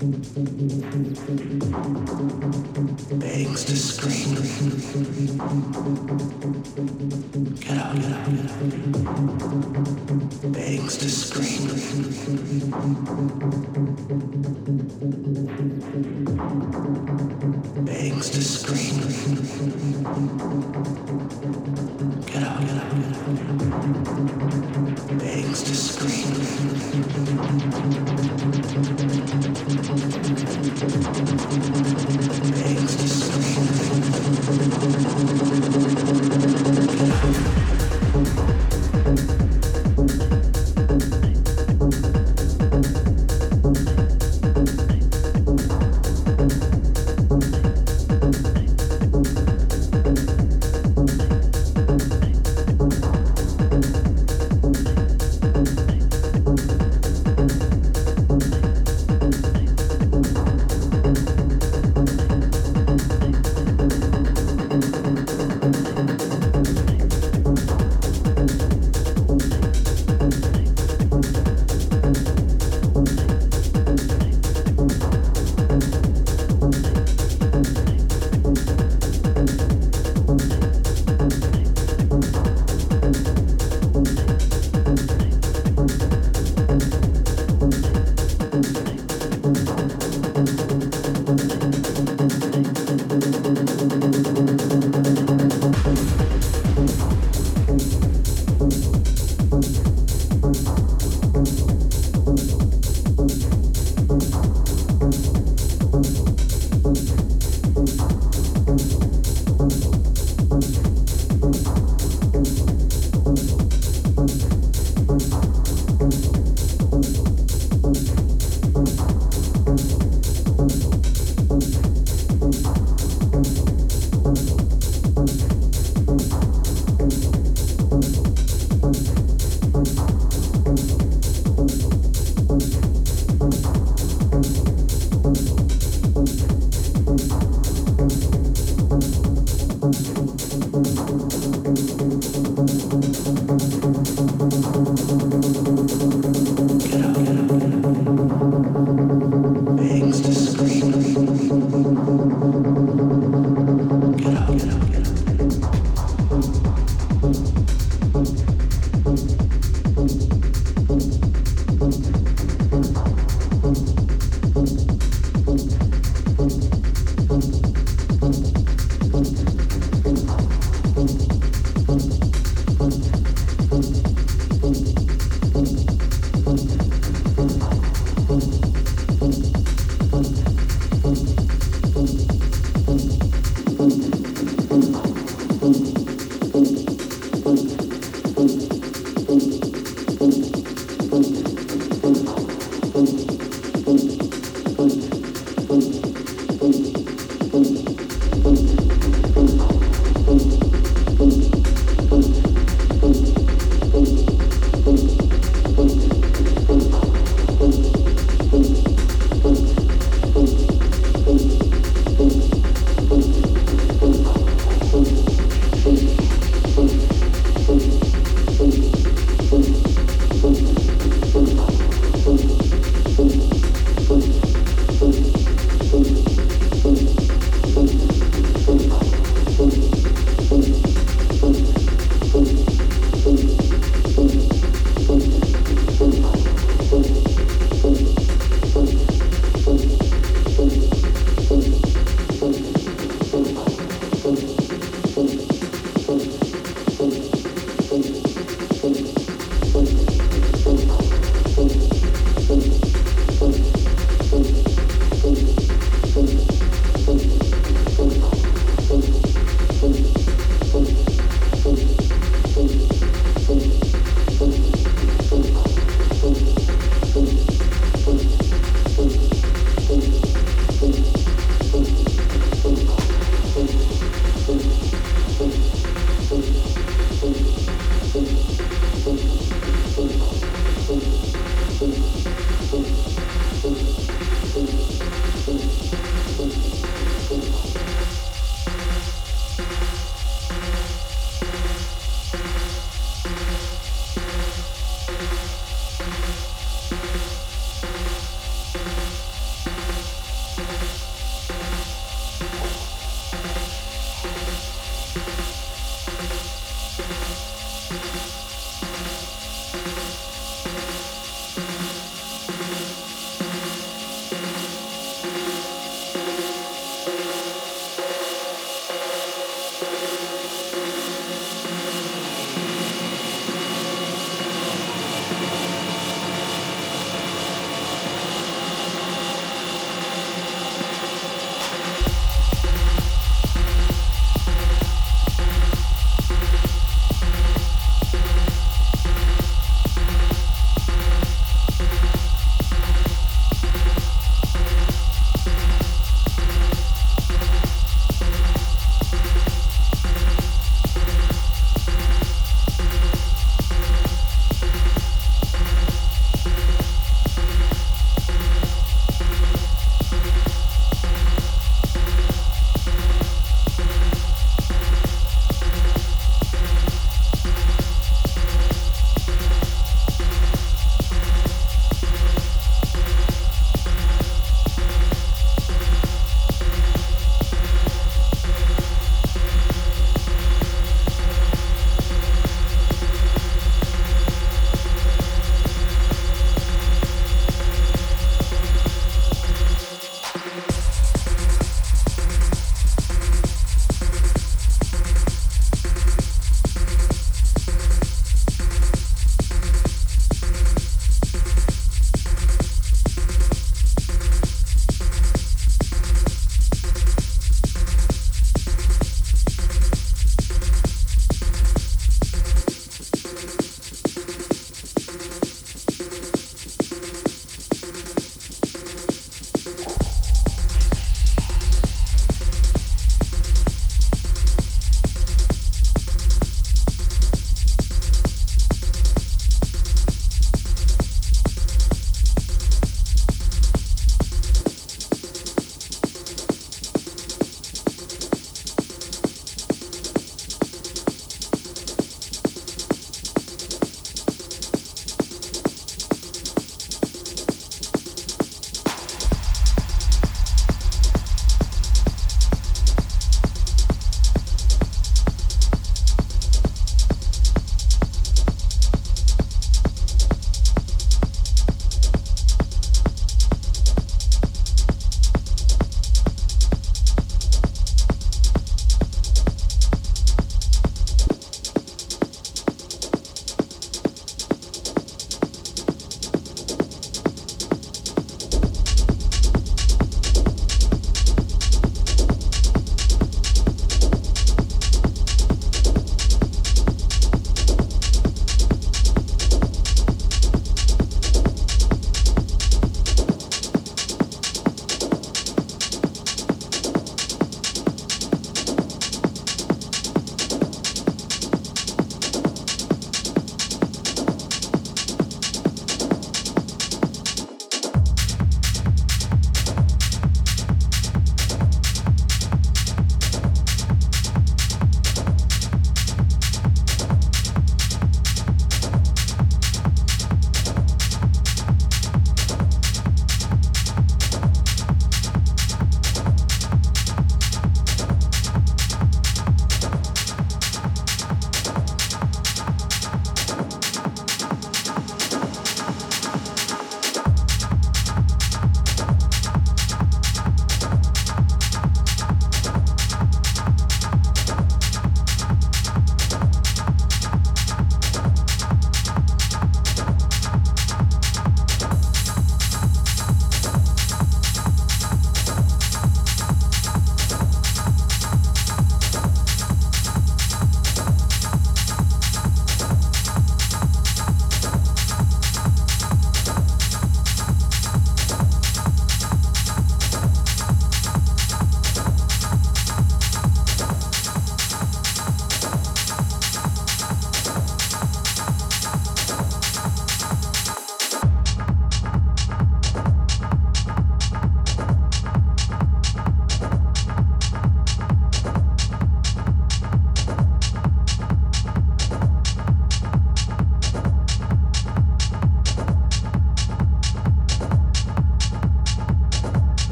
Begs to scream. Get up, get up, get up. Begs to scream. Begs to scream. Get up, get up, get up. Begs to scream. Ecstasy.